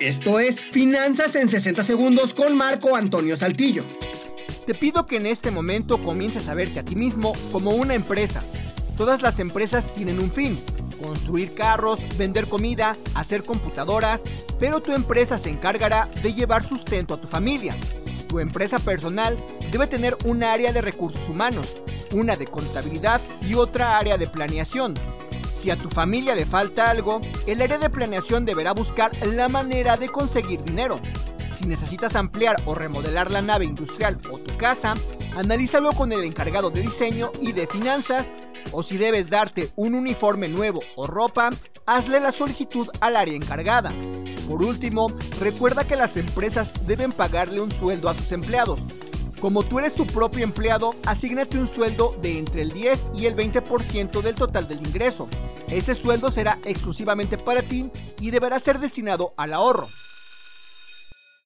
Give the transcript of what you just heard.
Esto es Finanzas en 60 segundos con Marco Antonio Saltillo. Te pido que en este momento comiences a verte a ti mismo como una empresa. Todas las empresas tienen un fin, construir carros, vender comida, hacer computadoras, pero tu empresa se encargará de llevar sustento a tu familia. Tu empresa personal debe tener un área de recursos humanos, una de contabilidad y otra área de planeación. Si a tu familia le falta algo, el área de planeación deberá buscar la manera de conseguir dinero. Si necesitas ampliar o remodelar la nave industrial o tu casa, analízalo con el encargado de diseño y de finanzas, o si debes darte un uniforme nuevo o ropa, hazle la solicitud al área encargada. Por último, recuerda que las empresas deben pagarle un sueldo a sus empleados. Como tú eres tu propio empleado, asígnate un sueldo de entre el 10 y el 20% del total del ingreso. Ese sueldo será exclusivamente para ti y deberá ser destinado al ahorro.